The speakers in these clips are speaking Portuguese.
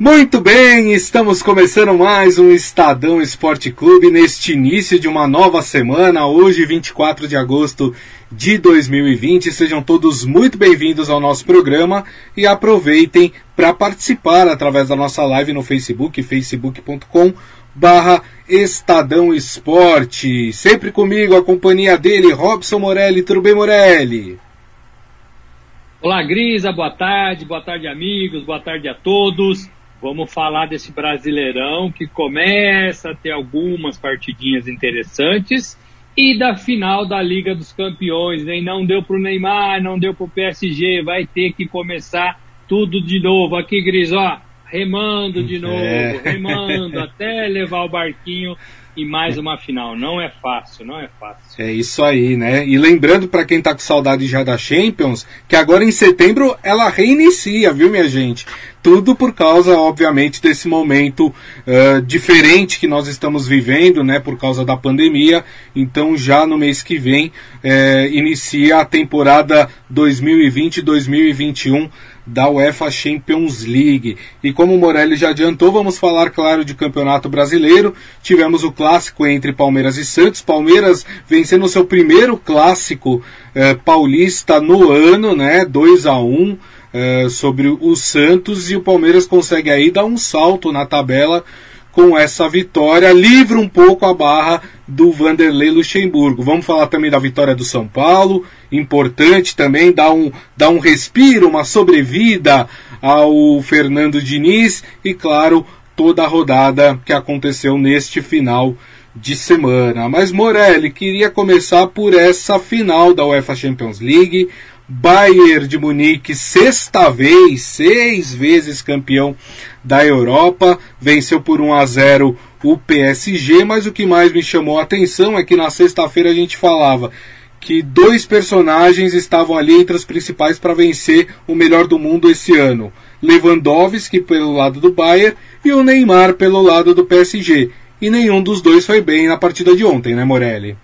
Muito bem, estamos começando mais um Estadão Esporte Clube neste início de uma nova semana, hoje 24 de agosto de 2020. Sejam todos muito bem-vindos ao nosso programa e aproveitem para participar através da nossa live no Facebook, facebook.com barra Estadão Esporte. Sempre comigo, a companhia dele, Robson Morelli. Tudo bem, Morelli? Olá, Grisa, boa tarde, boa tarde, amigos, boa tarde a todos. Vamos falar desse Brasileirão que começa a ter algumas partidinhas interessantes e da final da Liga dos Campeões, hein? Não deu para o Neymar, não deu para o PSG, vai ter que começar tudo de novo. Aqui, Gris, ó, remando de novo, é. remando até levar o barquinho e mais uma final. Não é fácil, não é fácil. É isso aí, né? E lembrando para quem tá com saudade já da Champions, que agora em setembro ela reinicia, viu, minha gente? Tudo por causa, obviamente, desse momento uh, diferente que nós estamos vivendo, né? Por causa da pandemia. Então, já no mês que vem, uh, inicia a temporada 2020-2021 da UEFA Champions League. E como o Morelli já adiantou, vamos falar, claro, de Campeonato Brasileiro. Tivemos o clássico entre Palmeiras e Santos. Palmeiras vencendo seu primeiro clássico eh, paulista no ano, né? 2 a 1 eh, sobre o Santos. E o Palmeiras consegue aí dar um salto na tabela com essa vitória, livra um pouco a barra do Vanderlei Luxemburgo. Vamos falar também da vitória do São Paulo, importante também, dar um, dar um respiro, uma sobrevida ao Fernando Diniz e, claro, toda a rodada que aconteceu neste final de semana. Mas Morelli, queria começar por essa final da UEFA Champions League. Bayern de Munique, sexta vez, seis vezes campeão da Europa, venceu por 1 a 0 o PSG, mas o que mais me chamou a atenção é que na sexta-feira a gente falava que dois personagens estavam ali entre os principais para vencer o melhor do mundo esse ano. Lewandowski pelo lado do Bayern e o Neymar pelo lado do PSG. E nenhum dos dois foi bem na partida de ontem, né, Morelli?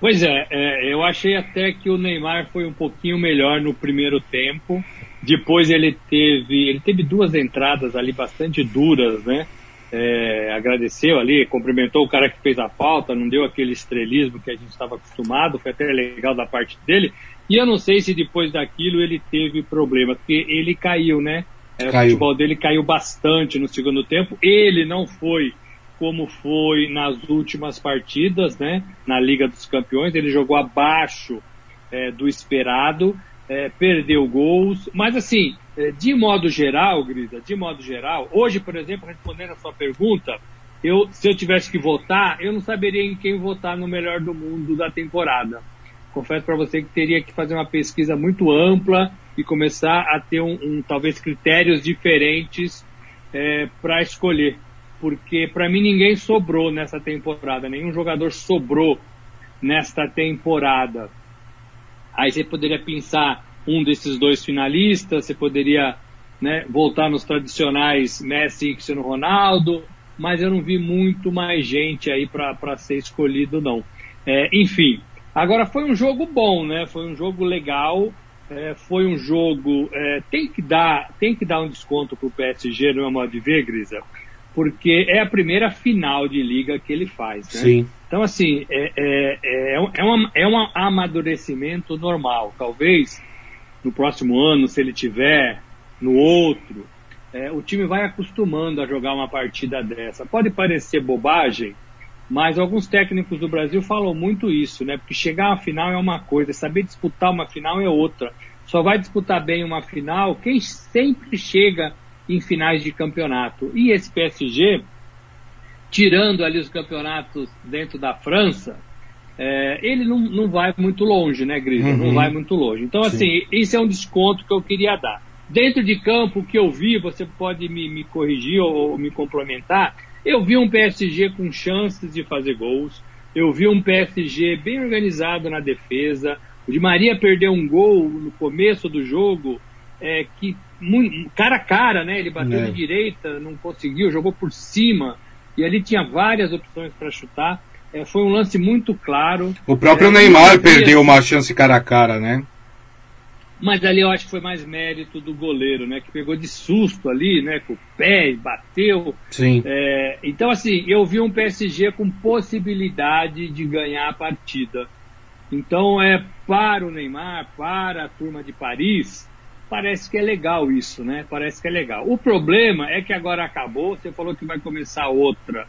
Pois é, é, eu achei até que o Neymar foi um pouquinho melhor no primeiro tempo. Depois ele teve, ele teve duas entradas ali bastante duras, né? É, agradeceu ali, cumprimentou o cara que fez a falta, não deu aquele estrelismo que a gente estava acostumado, foi até legal da parte dele. E eu não sei se depois daquilo ele teve problema, porque ele caiu, né? É, caiu. O futebol dele caiu bastante no segundo tempo. Ele não foi como foi nas últimas partidas, né? Na Liga dos Campeões, ele jogou abaixo é, do esperado, é, perdeu gols, mas assim, é, de modo geral, Grisa, de modo geral, hoje, por exemplo, respondendo a sua pergunta, eu, se eu tivesse que votar, eu não saberia em quem votar no melhor do mundo da temporada. Confesso para você que teria que fazer uma pesquisa muito ampla e começar a ter um, um talvez critérios diferentes é, para escolher porque para mim ninguém sobrou nessa temporada, nenhum jogador sobrou nesta temporada. Aí você poderia pensar um desses dois finalistas, você poderia né, voltar nos tradicionais Messi e Cristiano Ronaldo, mas eu não vi muito mais gente aí para ser escolhido não. É, enfim, agora foi um jogo bom, né? Foi um jogo legal. É, foi um jogo é, tem que dar tem que dar um desconto para o PSG no meu modo de ver, Grisa porque é a primeira final de liga que ele faz. Né? Sim. Então, assim, é, é, é, é, um, é um amadurecimento normal. Talvez no próximo ano, se ele tiver no outro, é, o time vai acostumando a jogar uma partida dessa. Pode parecer bobagem, mas alguns técnicos do Brasil falam muito isso, né? Porque chegar à final é uma coisa, saber disputar uma final é outra. Só vai disputar bem uma final quem sempre chega em finais de campeonato. E esse PSG, tirando ali os campeonatos dentro da França, é, ele não, não vai muito longe, né, Grisa? Uhum. Não vai muito longe. Então, Sim. assim, esse é um desconto que eu queria dar. Dentro de campo, o que eu vi, você pode me, me corrigir ou, ou me complementar, eu vi um PSG com chances de fazer gols, eu vi um PSG bem organizado na defesa, o Di Maria perdeu um gol no começo do jogo, é, que muito, cara a cara, né? Ele bateu é. de direita, não conseguiu, jogou por cima e ali tinha várias opções para chutar. É, foi um lance muito claro. O próprio é, Neymar perdeu uma chance cara a cara, né? Mas ali eu acho que foi mais mérito do goleiro, né? Que pegou de susto ali, né? Com o pé, bateu. Sim. É, então, assim, eu vi um PSG com possibilidade de ganhar a partida. Então, é para o Neymar, para a turma de Paris, parece que é legal isso, né? Parece que é legal. O problema é que agora acabou, você falou que vai começar outra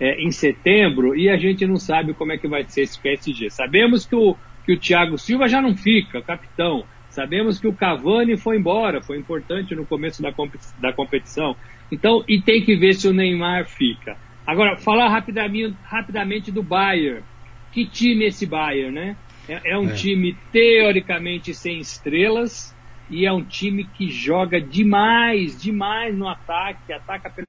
é, em setembro e a gente não sabe como é que vai ser esse PSG. Sabemos que o, que o Thiago Silva já não fica, capitão. Sabemos que o Cavani foi embora, foi importante no começo da, da competição. Então, e tem que ver se o Neymar fica. Agora, falar rapidamente, rapidamente do Bayern. Que time é esse Bayern, né? É, é um é. time teoricamente sem estrelas e é um time que joga demais, demais no ataque, ataca pela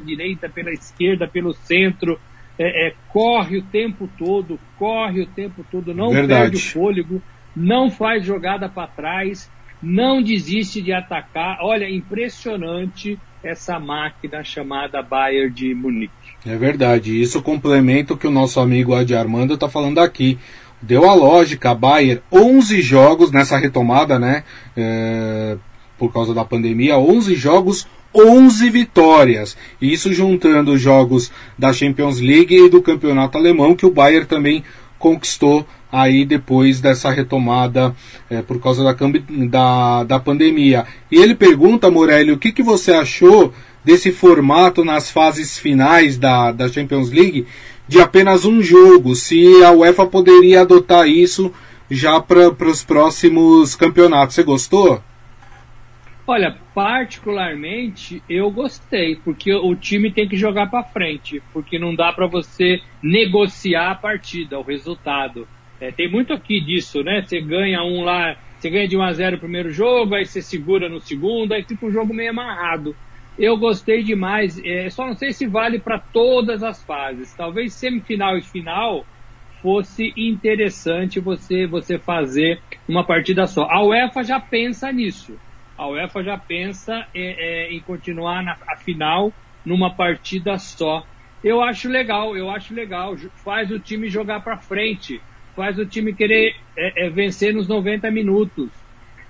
direita, pela esquerda, pelo centro, é, é, corre o tempo todo, corre o tempo todo, não Verdade. perde o fôlego não faz jogada para trás, não desiste de atacar. Olha, impressionante essa máquina chamada Bayern de Munique. É verdade, isso complementa o que o nosso amigo Adi Armando está falando aqui. Deu a lógica, a Bayern, 11 jogos nessa retomada, né? É, por causa da pandemia, 11 jogos, 11 vitórias. Isso juntando os jogos da Champions League e do campeonato alemão, que o Bayern também conquistou aí depois dessa retomada é, por causa da, da, da pandemia. E ele pergunta, Morelli, o que, que você achou desse formato nas fases finais da, da Champions League de apenas um jogo? Se a UEFA poderia adotar isso já para os próximos campeonatos. Você gostou? Olha, particularmente eu gostei, porque o time tem que jogar para frente, porque não dá para você negociar a partida, o resultado. É, tem muito aqui disso, né? Você ganha um lá, você ganha de 1 a 0 o primeiro jogo, aí você segura no segundo, aí fica um jogo meio amarrado. Eu gostei demais, é, só não sei se vale para todas as fases. Talvez semifinal e final fosse interessante você você fazer uma partida só. A UEFA já pensa nisso. A UEFA já pensa é, é, em continuar na a final numa partida só. Eu acho legal, eu acho legal. Faz o time jogar para frente faz o time querer é, é, vencer nos 90 minutos.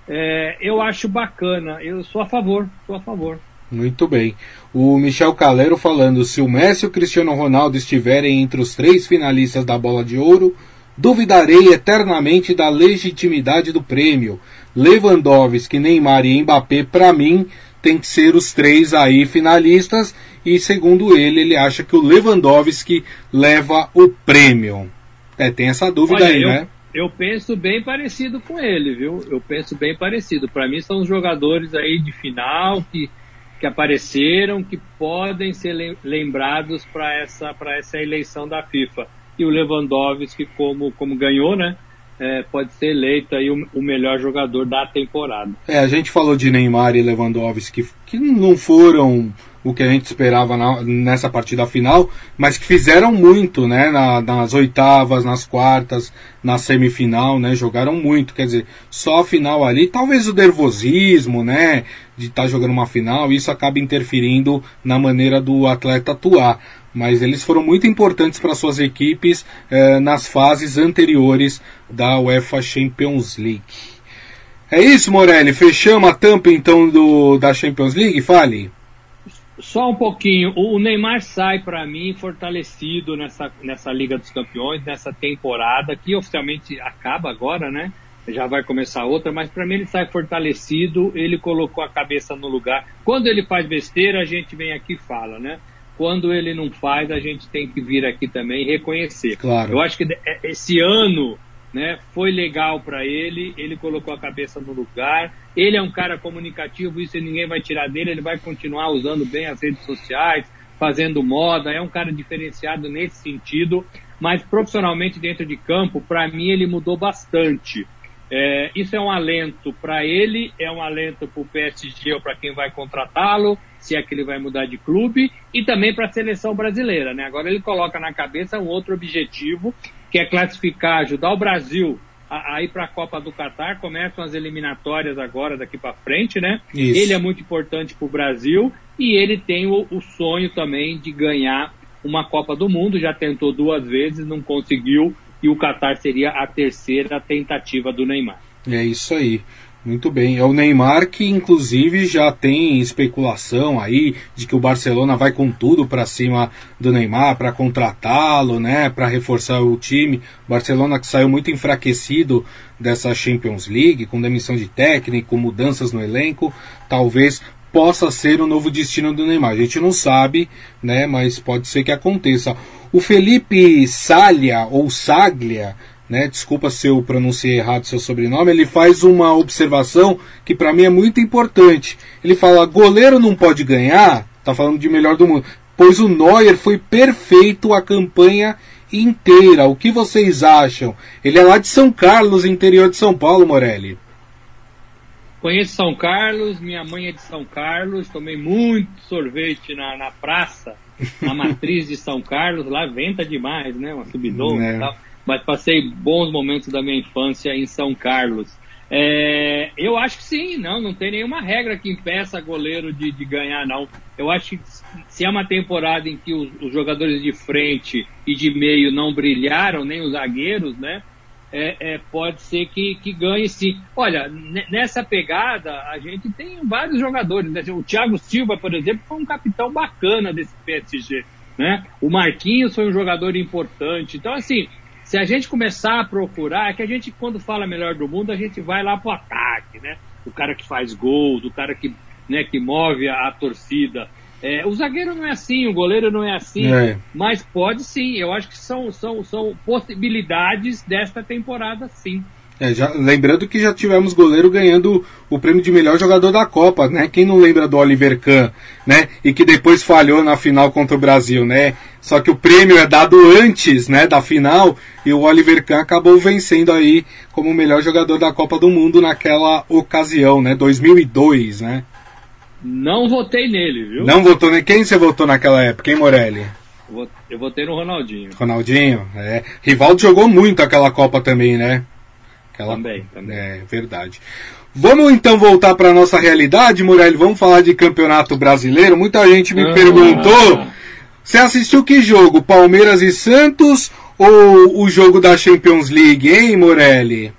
É, eu acho bacana, eu sou a favor, sou a favor. Muito bem. O Michel Calero falando: se o Messi e o Cristiano Ronaldo estiverem entre os três finalistas da Bola de Ouro, duvidarei eternamente da legitimidade do prêmio. Lewandowski, Neymar e Mbappé, para mim, tem que ser os três aí finalistas. E segundo ele, ele acha que o Lewandowski leva o prêmio. É, tem essa dúvida Olha, aí, eu, né? Eu penso bem parecido com ele, viu? Eu penso bem parecido. Para mim são os jogadores aí de final que, que apareceram, que podem ser lembrados para essa, essa eleição da FIFA. E o Lewandowski, como, como ganhou, né? É, pode ser eleito aí o, o, melhor jogador da temporada. É, a gente falou de Neymar e Lewandowski que não foram o que a gente esperava na, nessa partida final, mas que fizeram muito, né, na, nas oitavas, nas quartas, na semifinal, né, jogaram muito, quer dizer, só a final ali, talvez o nervosismo, né, de estar tá jogando uma final, isso acaba interferindo na maneira do atleta atuar, mas eles foram muito importantes para suas equipes eh, nas fases anteriores da UEFA Champions League. É isso, Morelli. Fechamos a tampa então do, da Champions League? Fale. Só um pouquinho. O Neymar sai para mim fortalecido nessa, nessa Liga dos Campeões, nessa temporada que oficialmente acaba agora, né? Já vai começar outra, mas para mim ele sai fortalecido. Ele colocou a cabeça no lugar. Quando ele faz besteira, a gente vem aqui e fala, né? Quando ele não faz, a gente tem que vir aqui também e reconhecer. Claro. Eu acho que é, esse ano né? Foi legal para ele, ele colocou a cabeça no lugar. Ele é um cara comunicativo, isso ninguém vai tirar dele, ele vai continuar usando bem as redes sociais, fazendo moda, é um cara diferenciado nesse sentido, mas profissionalmente dentro de campo, para mim ele mudou bastante. É, isso é um alento para ele, é um alento para o PSG ou para quem vai contratá-lo, se é que ele vai mudar de clube, e também para a seleção brasileira. Né? Agora ele coloca na cabeça um outro objetivo, que é classificar, ajudar o Brasil a, a ir para a Copa do Catar. Começam as eliminatórias agora, daqui para frente, né? Isso. Ele é muito importante para o Brasil e ele tem o, o sonho também de ganhar uma Copa do Mundo. Já tentou duas vezes, não conseguiu. e o Qatar seria a terceira tentativa do Neymar. É isso aí. Muito bem. É o Neymar que, inclusive, já tem especulação aí de que o Barcelona vai com tudo para cima do Neymar para contratá-lo, né, para reforçar o time. Barcelona que saiu muito enfraquecido dessa Champions League, com demissão de técnico, mudanças no elenco, talvez possa ser o novo destino do Neymar. A gente não sabe, né, mas pode ser que aconteça. O Felipe Salha ou Saglia né? Desculpa se eu pronunciei errado seu sobrenome, ele faz uma observação que para mim é muito importante. Ele fala: goleiro não pode ganhar, tá falando de melhor do mundo, pois o Neuer foi perfeito a campanha inteira. O que vocês acham? Ele é lá de São Carlos, interior de São Paulo, Morelli. Conheço São Carlos, minha mãe é de São Carlos, tomei muito sorvete na, na praça, na matriz de São Carlos, lá venta demais, né? Uma subidona é. e tal mas passei bons momentos da minha infância em São Carlos. É, eu acho que sim, não, não tem nenhuma regra que impeça goleiro de, de ganhar, não. Eu acho que se é uma temporada em que os, os, jogadores de frente e de meio não brilharam, nem os zagueiros, né? É, é, pode ser que, que ganhe sim. Olha, nessa pegada, a gente tem vários jogadores. Né? O Thiago Silva, por exemplo, foi um capitão bacana desse PSG. Né? O Marquinhos foi um jogador importante. Então, assim, se a gente começar a procurar, é que a gente, quando fala melhor do mundo, a gente vai lá pro ataque, né? O cara que faz gols, o cara que, né, que move a, a torcida. É, o zagueiro não é assim, o goleiro não é assim, é. mas pode sim. Eu acho que são, são, são possibilidades desta temporada, sim. É, já, lembrando que já tivemos goleiro ganhando o prêmio de melhor jogador da Copa, né? Quem não lembra do Oliver Kahn, né? E que depois falhou na final contra o Brasil, né? Só que o prêmio é dado antes, né, da final, e o Oliver Kahn acabou vencendo aí como o melhor jogador da Copa do Mundo naquela ocasião, né? 2002, né? Não votei nele, viu? Não votou nem quem você votou naquela época, hein, Morelli? Eu votei no Ronaldinho. Ronaldinho, é. Rivaldo jogou muito aquela Copa também, né? Aquela... Também, também. É verdade. Vamos então voltar para nossa realidade, Murelli. Vamos falar de campeonato brasileiro. Muita gente me ah. perguntou. Você assistiu que jogo? Palmeiras e Santos ou o jogo da Champions League, hein, Morelli?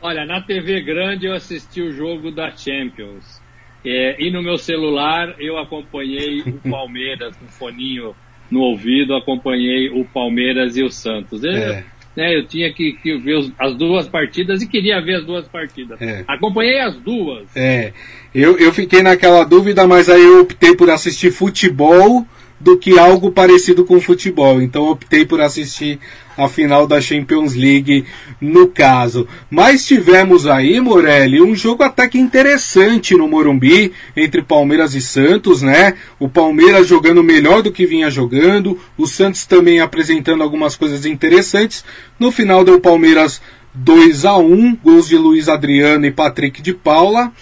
Olha, na TV grande eu assisti o jogo da Champions. É, e no meu celular eu acompanhei o Palmeiras, com foninho no ouvido, acompanhei o Palmeiras e o Santos. É né? Eu tinha que, que ver os, as duas partidas e queria ver as duas partidas. É. Acompanhei as duas. É. Eu, eu fiquei naquela dúvida, mas aí eu optei por assistir futebol do que algo parecido com futebol. Então optei por assistir a final da Champions League no caso. Mas tivemos aí, Morelli, um jogo até que interessante no Morumbi entre Palmeiras e Santos, né? O Palmeiras jogando melhor do que vinha jogando, o Santos também apresentando algumas coisas interessantes. No final deu Palmeiras 2 a 1, gols de Luiz Adriano e Patrick de Paula.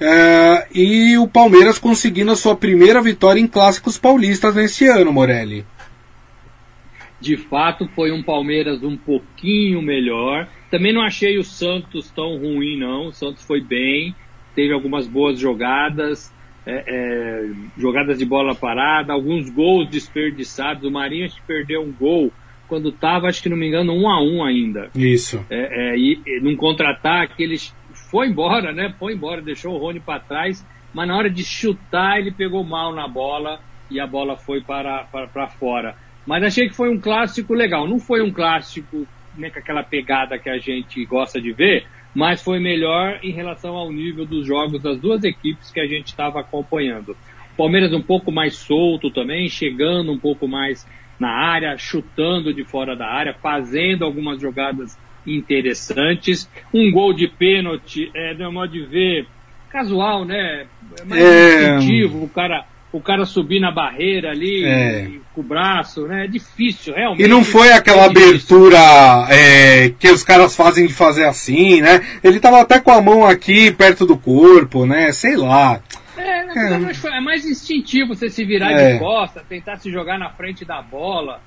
É, e o Palmeiras conseguindo a sua primeira vitória em clássicos paulistas nesse ano, Morelli. De fato, foi um Palmeiras um pouquinho melhor. Também não achei o Santos tão ruim, não. O Santos foi bem, teve algumas boas jogadas, é, é, jogadas de bola parada, alguns gols desperdiçados. O Marinho perdeu um gol quando estava, acho que não me engano, um a um ainda. Isso. É, é, e, e num contra-ataque eles foi embora, né? Foi embora, deixou o Rony para trás, mas na hora de chutar ele pegou mal na bola e a bola foi para, para, para fora. Mas achei que foi um clássico legal. Não foi um clássico né, com aquela pegada que a gente gosta de ver, mas foi melhor em relação ao nível dos jogos das duas equipes que a gente estava acompanhando. Palmeiras um pouco mais solto também, chegando um pouco mais na área, chutando de fora da área, fazendo algumas jogadas interessantes. Um gol de pênalti, é, de modo de ver, casual, né? É mais é... instintivo, o cara, o cara subir na barreira ali é... com o braço, né? É difícil, realmente. E não foi aquela é abertura é, que os caras fazem de fazer assim, né? Ele tava até com a mão aqui perto do corpo, né? Sei lá. É, é, é mais instintivo você se virar de é. costa, tentar se jogar na frente da bola.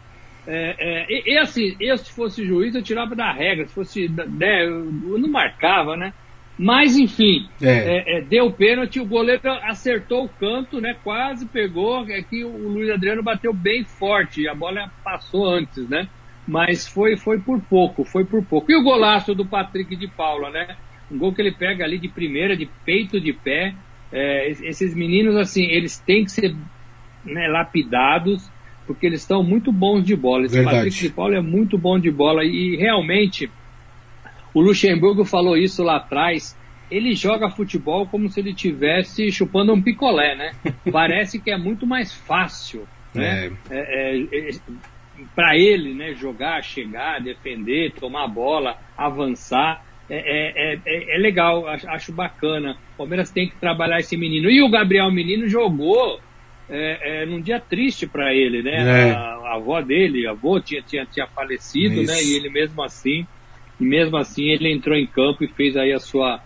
É, é, e, assim, eu se fosse juiz, eu tirava da regra, se fosse, né, eu, eu não marcava, né? Mas enfim, é. é, é deu pênalti, o goleiro acertou o canto, né? Quase pegou, é que o Luiz Adriano bateu bem forte, a bola passou antes, né? mas foi, foi por pouco, foi por pouco. E o golaço do Patrick de Paula, né? Um gol que ele pega ali de primeira, de peito de pé. É, esses meninos, assim, eles têm que ser né, lapidados, porque eles estão muito bons de bola. Esse Verdade. Patrick de Paula é muito bom de bola e realmente o Luxemburgo falou isso lá atrás. Ele joga futebol como se ele tivesse chupando um picolé, né? Parece que é muito mais fácil, né? É. É, é, é para ele, né? Jogar, chegar, defender, tomar a bola, avançar. É, é, é, é, legal, acho, acho, bacana. O Palmeiras tem que trabalhar esse menino. E o Gabriel Menino jogou é, é, num dia triste para ele, né? A, a, avó dele, a avó tinha, tinha, tinha falecido, Isso. né? E ele mesmo assim mesmo assim ele entrou em campo e fez aí a sua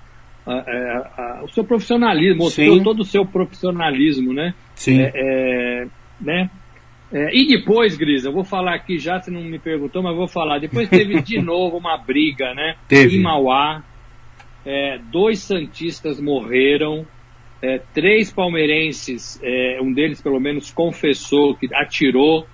a, a, a, o seu profissionalismo, mostrou Sim. todo o seu profissionalismo, né? Sim. É, é, né? É, e depois, Gris, eu vou falar aqui já, você não me perguntou, mas vou falar. Depois teve de novo uma briga, né? Teve. Em Mauá. É, dois Santistas morreram. É, três palmeirenses, é, um deles pelo menos confessou que atirou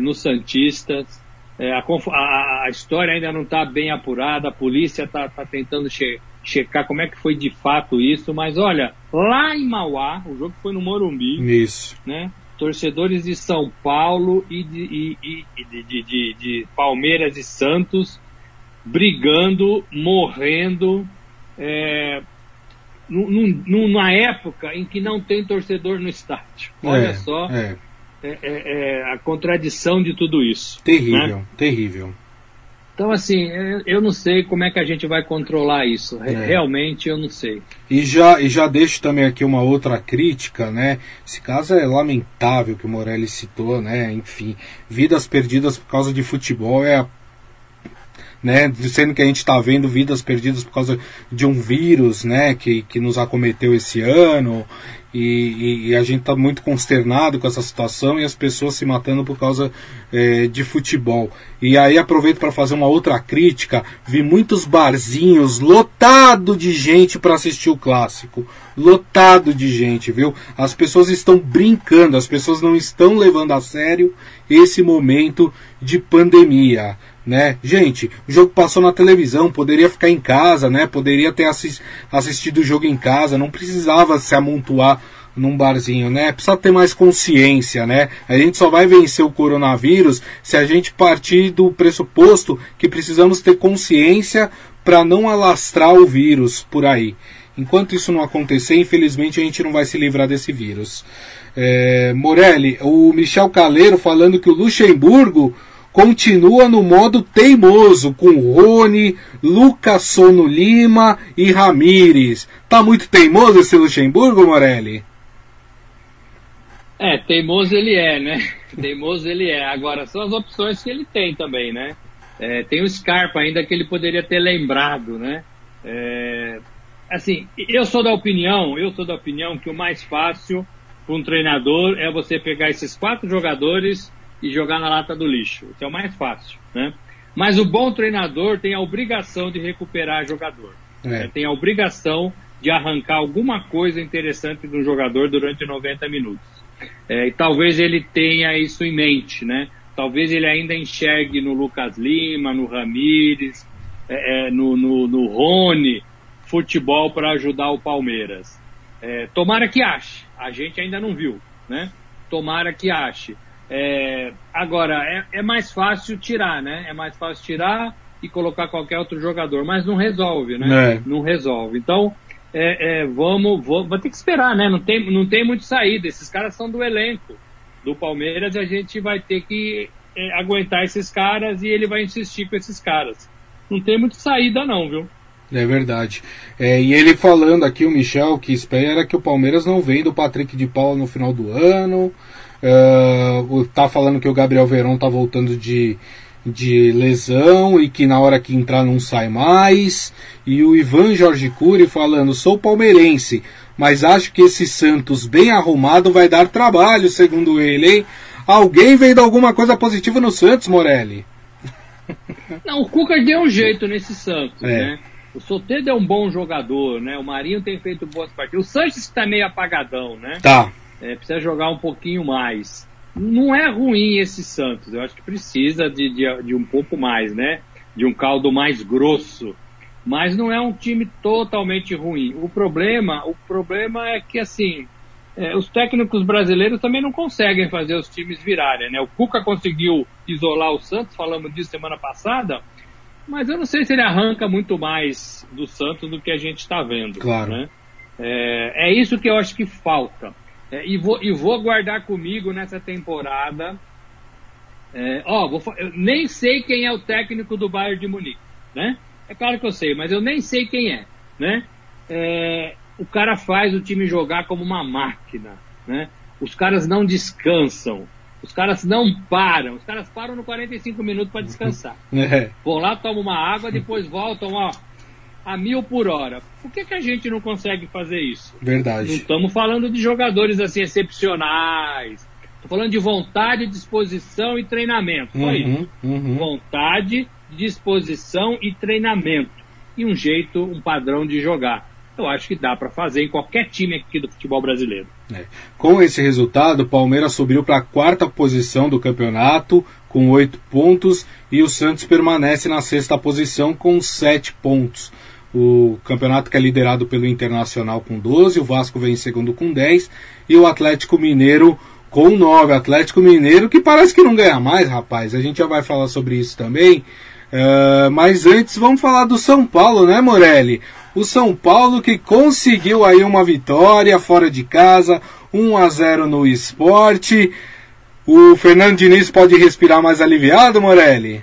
nos Santistas. É, a, a, a, história ainda não está bem apurada, a polícia está tá tentando che, checar como é que foi de fato isso, mas olha, lá em Mauá, o jogo foi no Morumbi. Isso. Né? Torcedores de São Paulo e de, e, e, de, de, de, de Palmeiras e Santos brigando, morrendo, é, numa época em que não tem torcedor no estádio. Olha é, só. É é, é, é, a contradição de tudo isso. Terrível, né? terrível. Então, assim, eu não sei como é que a gente vai controlar isso. É. Realmente, eu não sei. E já, e já deixo também aqui uma outra crítica, né? Esse caso é lamentável que o Morelli citou, né? Enfim, vidas perdidas por causa de futebol é a né? Sendo que a gente está vendo vidas perdidas por causa de um vírus, né? Que, que nos acometeu esse ano e, e, a gente está muito consternado com essa situação e as pessoas se matando por causa é, de futebol. E aí aproveito para fazer uma outra crítica. Vi muitos barzinhos lotado de gente para assistir o clássico, lotado de gente, viu? As pessoas estão brincando, as pessoas não estão levando a sério esse momento de pandemia né? Gente, o jogo passou na televisão, poderia ficar em casa, né? Poderia ter assist, assistido o jogo em casa, não precisava se amontoar num barzinho, né? Precisa ter mais consciência, né? A gente só vai vencer o coronavírus se a gente partir do pressuposto que precisamos ter consciência para não alastrar o vírus por aí. Enquanto isso não acontecer, infelizmente a gente não vai se livrar desse vírus. É, Morelli, o Michel Caleiro falando que o Luxemburgo continua no modo teimoso com Rony, Lucas Sono Lima e Ramires. Tá muito teimoso esse Luxemburgo, Morelli? É, teimoso ele é, né? teimoso ele é. Agora, são as opções que ele tem também, né? É, tem o Scarpa ainda que ele poderia ter lembrado, né? É, assim, eu sou da opinião, eu sou da opinião que o mais fácil para um treinador é você pegar esses quatro jogadores e jogar na lata do lixo. Isso é o mais fácil, né? Mas o bom treinador tem a obrigação de recuperar jogador. É. Né? Tem a obrigação de arrancar alguma coisa interessante do jogador durante 90 minutos. É, e talvez ele tenha isso em mente, né? Talvez ele ainda enxergue no Lucas Lima, no Ramires, é, é no, no, no Rony, futebol para ajudar o Palmeiras. É, tomara que ache. A gente ainda não viu, né? Tomara que ache. É, agora, é, é, mais fácil tirar, né? É mais fácil tirar e colocar qualquer outro jogador, mas não resolve, né? É. Não resolve. Então, é, é, vamos, vamos, vai ter que esperar, né? Não tem, não tem muito saída. Esses caras são do elenco do Palmeiras e a gente vai ter que é, aguentar esses caras e ele vai insistir com esses caras. Não tem muito saída, não, viu? É verdade. É, e ele falando aqui, o Michel, que espera que o Palmeiras não venda o Patrick de Paula no final do ano. Uh, tá falando que o Gabriel Verão tá voltando de, de lesão e que na hora que entrar não sai mais. E o Ivan Jorge Cury falando: sou palmeirense, mas acho que esse Santos bem arrumado vai dar trabalho, segundo ele, hein? Alguém vendo alguma coisa positiva no Santos, Morelli? Não, o Cuca deu um jeito nesse Santos, é. né? O Soteldo é um bom jogador, né? O Marinho tem feito boas partidas. O Sanches está meio apagadão, né? Tá. É, precisa jogar um pouquinho mais. Não é ruim esse Santos. Eu acho que precisa de, de, de um pouco mais, né? De um caldo mais grosso. Mas não é um time totalmente ruim. O problema, o problema é que assim, é, os técnicos brasileiros também não conseguem fazer os times virarem, né? O Cuca conseguiu isolar o Santos, falamos disso semana passada, mas eu não sei se ele arranca muito mais do Santos do que a gente está vendo. Claro. Né? É, é, isso que eu acho que falta. É, e, vou, e vou guardar comigo nessa temporada. É, ó, vou, eu nem sei quem é o técnico do Bayern de Munique, né? É claro que eu sei, mas eu nem sei quem é, né? É, o cara faz o time jogar como uma máquina, né? Os caras não descansam, os caras não param, os caras param no 45 minutos para descansar. É. Vão lá, tomam uma água, depois voltam, ó, a mil por hora. Por que, que a gente não consegue fazer isso? Verdade. Não estamos falando de jogadores assim excepcionais. Estou falando de vontade, disposição e treinamento. Só uhum, isso. Uhum. Vontade, disposição e treinamento. E um jeito, um padrão de jogar. Eu acho que dá para fazer em qualquer time aqui do futebol brasileiro. É. Com esse resultado, o Palmeiras subiu para a quarta posição do campeonato com oito pontos e o Santos permanece na sexta posição com sete pontos o campeonato que é liderado pelo Internacional com 12, o Vasco vem em segundo com 10 e o Atlético Mineiro com 9. Atlético Mineiro que parece que não ganha mais, rapaz. A gente já vai falar sobre isso também. Uh, mas antes vamos falar do São Paulo, né, Morelli? O São Paulo que conseguiu aí uma vitória fora de casa, 1 a 0 no esporte. O Fernando Diniz pode respirar mais aliviado, Morelli?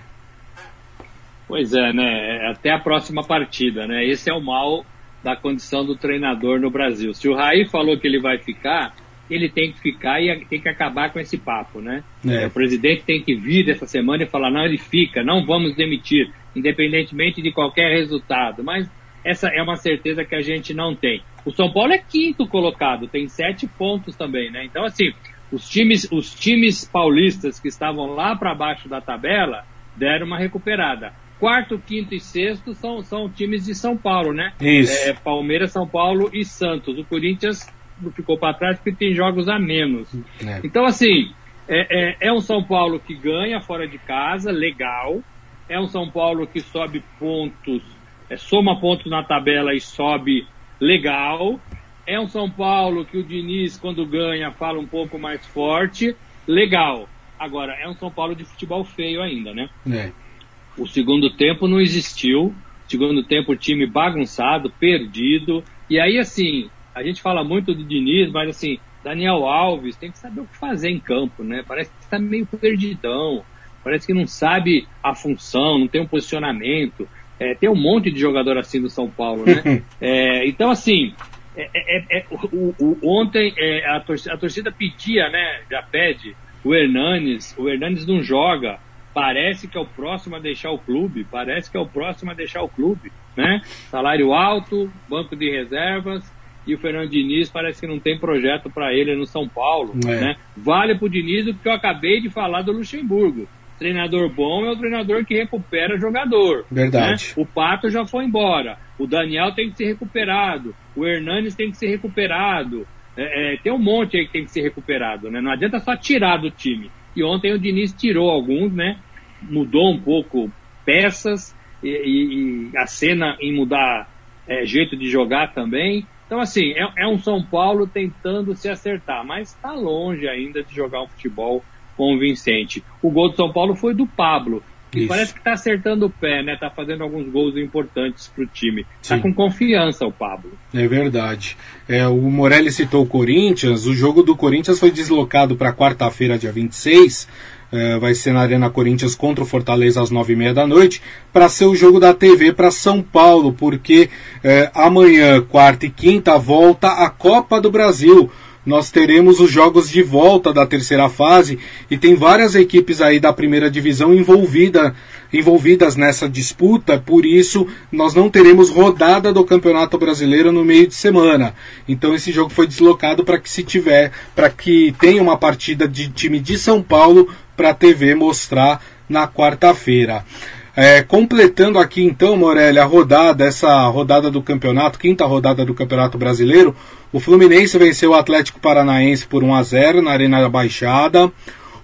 Pois é, né? É até a próxima partida, né? Esse é o mal da condição do treinador no Brasil. Se o Raí falou que ele vai ficar, ele tem que ficar e tem que acabar com esse papo, né? É. O presidente tem que vir dessa semana e falar, não, ele fica, não vamos demitir, independentemente de qualquer resultado. Mas essa é uma certeza que a gente não tem. O São Paulo é quinto colocado, tem sete pontos também, né? Então, assim, os times, os times paulistas que estavam lá para baixo da tabela deram uma recuperada quarto, quinto e sexto são, são times de São Paulo, né? Isso. É, Palmeiras, São Paulo e Santos. O Corinthians ficou para trás porque tem jogos a menos. É. Então, assim, é, é, é, um São Paulo que ganha fora de casa, legal. É um São Paulo que sobe pontos, é, soma pontos na tabela e sobe legal. É um São Paulo que o Diniz, quando ganha, fala um pouco mais forte, legal. Agora, é um São Paulo de futebol feio ainda, né? É. O segundo tempo não existiu. Segundo tempo, o time bagunçado, perdido. E aí, assim, a gente fala muito do Diniz, mas assim, Daniel Alves tem que saber o que fazer em campo, né? Parece que está meio perdidão. Parece que não sabe a função, não tem um posicionamento. É, tem um monte de jogador assim do São Paulo, né? é, então, assim, é, é, é o, o, ontem é, a torcida, a, torcida, pedia, né? Já pede o Hernanes. O Hernanes não joga parece que é o próximo a deixar o clube, parece que é o próximo a deixar o clube, né? Salário alto, banco de reservas, e o Fernando Diniz parece que não tem projeto para ele no São Paulo, é. né? Vale pro Diniz o que eu acabei de falar do Luxemburgo. Treinador bom é o treinador que recupera jogador. Verdade. Né? O Pato já foi embora. O Daniel tem que ser recuperado. O Hernanes tem que ser recuperado. É, é, tem um monte aí que tem que ser recuperado, né? Não adianta só tirar do time. E ontem o Diniz tirou alguns, né? Mudou um pouco peças e, e, e a cena em mudar é, jeito de jogar também. Então, assim, é, é, um São Paulo tentando se acertar, mas está longe ainda de jogar um futebol convincente. O gol do São Paulo foi do Pablo. E parece que está acertando o pé, né? Tá fazendo alguns gols importantes para o time. Tá com confiança o Pablo. É verdade. É, o Morelli citou o Corinthians. O jogo do Corinthians foi deslocado para quarta-feira, dia 26. É, vai ser na Arena Corinthians contra o Fortaleza às nove e meia da noite, para ser o jogo da TV para São Paulo, porque é, amanhã, quarta e quinta, volta a Copa do Brasil nós teremos os jogos de volta da terceira fase e tem várias equipes aí da primeira divisão envolvida, envolvidas nessa disputa, por isso nós não teremos rodada do Campeonato Brasileiro no meio de semana. Então esse jogo foi deslocado para que se tiver, para que tenha uma partida de time de São Paulo para a TV mostrar na quarta-feira. É, completando aqui então, Morelli, a rodada, essa rodada do campeonato, quinta rodada do Campeonato Brasileiro, o Fluminense venceu o Atlético Paranaense por 1 a 0 na Arena da Baixada.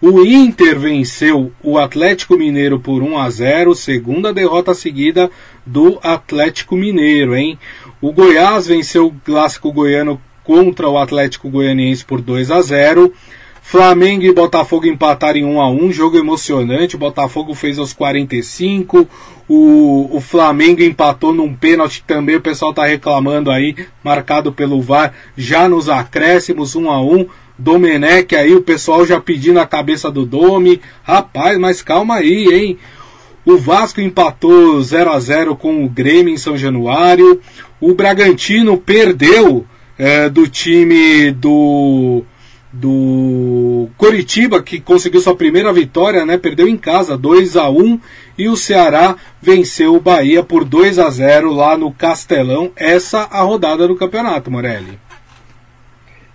O Inter venceu o Atlético Mineiro por 1 a 0, segunda derrota seguida do Atlético Mineiro, hein? O Goiás venceu o clássico goiano contra o Atlético Goianiense por 2 a 0. Flamengo e Botafogo empataram em 1 a 1 jogo emocionante. O Botafogo fez aos 45. O, o Flamengo empatou num pênalti também. O pessoal está reclamando aí, marcado pelo VAR, já nos acréscimos 1 a 1 Domenech aí, o pessoal já pedindo a cabeça do Domi. Rapaz, mas calma aí, hein? O Vasco empatou 0 a 0 com o Grêmio em São Januário. O Bragantino perdeu é, do time do do Coritiba, que conseguiu sua primeira vitória, né? Perdeu em casa 2 a 1 e o Ceará venceu o Bahia por 2 a 0 lá no Castelão. Essa a rodada do campeonato, Morelli.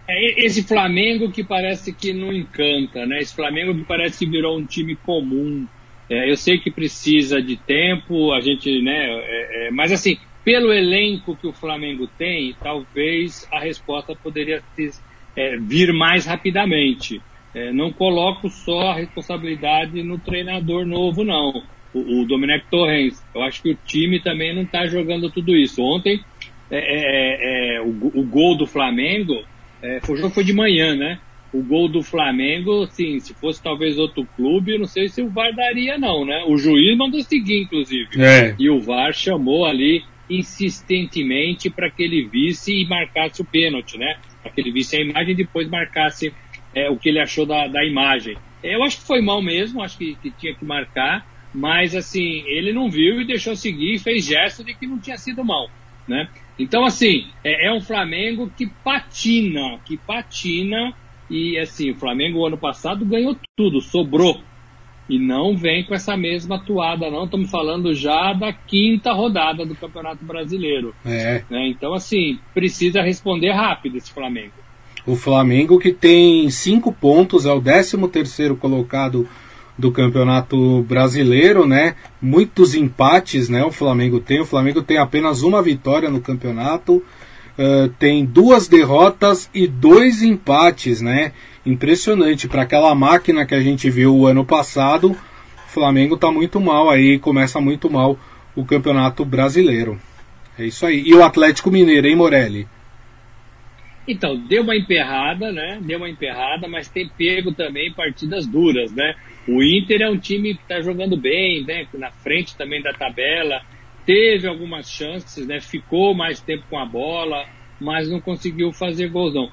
É esse Flamengo que parece que não encanta, né? Esse Flamengo que parece que virou um time comum. É, eu sei que precisa de tempo, a gente, né? É, é, mas assim, pelo elenco que o Flamengo tem, talvez a resposta poderia ter, é, vir mais rapidamente. É, não coloco só a responsabilidade no treinador novo, não. O, o Domenech Torrens. Eu acho que o time também não está jogando tudo isso. Ontem, é, o, o gol do Flamengo é, o jogo foi de manhã, né? O gol do Flamengo, sim, se fosse talvez outro clube, não sei se o VAR daria, não, né? O juiz mandou seguir, inclusive. É. E o VAR chamou ali insistentemente para que ele visse e marcasse o pênalti, né? Que ele visse a imagem e depois marcasse é, o que ele achou da, da imagem. Eu acho que foi mal mesmo, acho que, que tinha que marcar, mas assim, ele não viu e deixou seguir e fez gesto de que não tinha sido mal, né? Então, assim, é, é, um Flamengo que patina, que patina. E, assim, o Flamengo, ano passado, ganhou tudo, sobrou. E não vem com essa mesma atuada, não. Estamos falando já da quinta rodada do Campeonato Brasileiro. É. Né? Então, assim, precisa responder rápido esse Flamengo. O Flamengo que tem cinco pontos, é o 13 terceiro colocado do Campeonato Brasileiro, né? Muitos empates, né? O Flamengo tem. O Flamengo tem apenas uma vitória no campeonato, uh, tem duas derrotas e dois empates, né? Impressionante para aquela máquina que a gente viu o ano passado. O Flamengo tá muito mal aí, começa muito mal o Campeonato Brasileiro. É isso aí. E o Atlético Mineiro, hein, Morelli? Então, deu uma emperrada, né? Deu uma emperrada, mas tem pego também partidas duras, né? O Inter é um time que está jogando bem, né? Na frente também da tabela, teve algumas chances, né? Ficou mais tempo com a bola, mas não conseguiu fazer gols, não.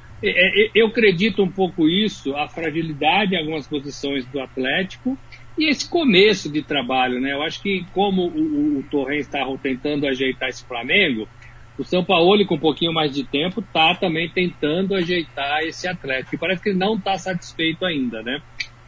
Eu acredito um pouco isso, a fragilidade em algumas posições do Atlético e esse começo de trabalho, né? Eu acho que como o, o Torrens está tentando ajeitar esse Flamengo, o São Paulo, com um pouquinho mais de tempo, está também tentando ajeitar esse Atlético. E parece que ele não está satisfeito ainda, né?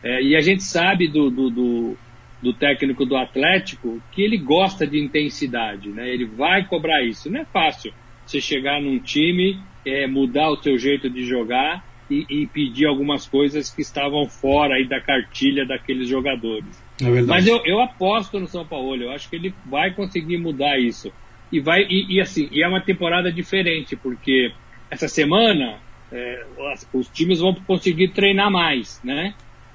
É, e a gente sabe do, do, do, do, técnico do Atlético que ele gosta de intensidade, né? Ele vai cobrar isso. Não é fácil você chegar num time, é, mudar o seu jeito de jogar e, e, pedir algumas coisas que estavam fora aí da cartilha daqueles jogadores. É Mas eu, eu aposto no São Paulo. Eu acho que ele vai conseguir mudar isso. E vai e, e assim, e é uma temporada diferente porque essa semana é, os times vão conseguir treinar mais, né?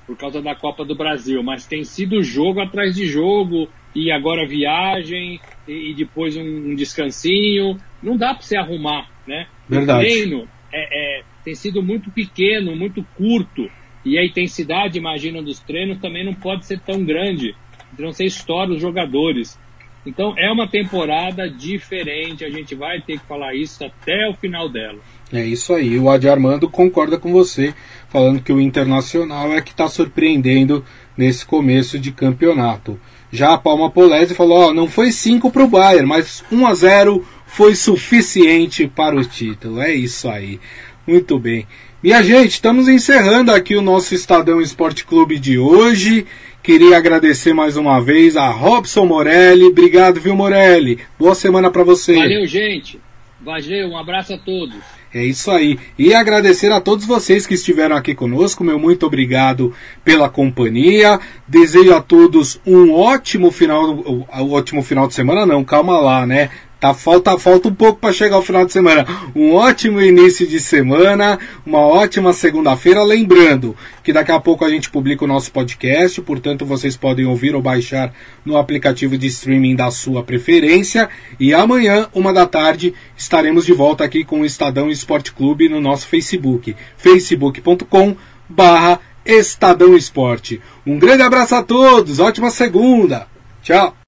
por causa da Copa do Brasil, mas tem sido jogo atrás de jogo e agora viagem e, e depois um, um, descansinho. Não dá para você arrumar, né? Verdade. O treino é, é, tem sido muito pequeno, muito curto e a intensidade, imagina, dos treinos também não pode ser tão grande. Então você estoura os jogadores. Então é uma temporada diferente, a gente vai ter que falar isso até o final dela. É isso aí, o Adi Armando concorda com você, falando que o Internacional é que está surpreendendo nesse começo de campeonato. Já a Palma Polese falou, ó, não foi 5 para o Bayern, mas 1 a 0 foi suficiente para o título. É isso aí. Muito bem. Minha gente, estamos encerrando aqui o nosso Estadão Esporte Clube de hoje. Queria agradecer mais uma vez a Robson Morelli. Obrigado, viu, Morelli? Boa semana para você. Valeu, gente. Valeu, um abraço a todos. É isso aí. E agradecer a todos vocês que estiveram aqui conosco. Meu muito obrigado pela companhia. Desejo a todos um ótimo final, um ótimo final de semana não, calma lá, né? Tá, falta, falta um pouco para chegar ao final de semana. Um ótimo início de semana, uma ótima segunda-feira. Lembrando que daqui a pouco a gente publica o nosso podcast, portanto vocês podem ouvir ou baixar no aplicativo de streaming da sua preferência. E amanhã, uma da tarde, estaremos de volta aqui com o Estadão Esporte Clube no nosso Facebook, facebook.com barra Estadão Esporte. Um grande abraço a todos, ótima segunda. Tchau.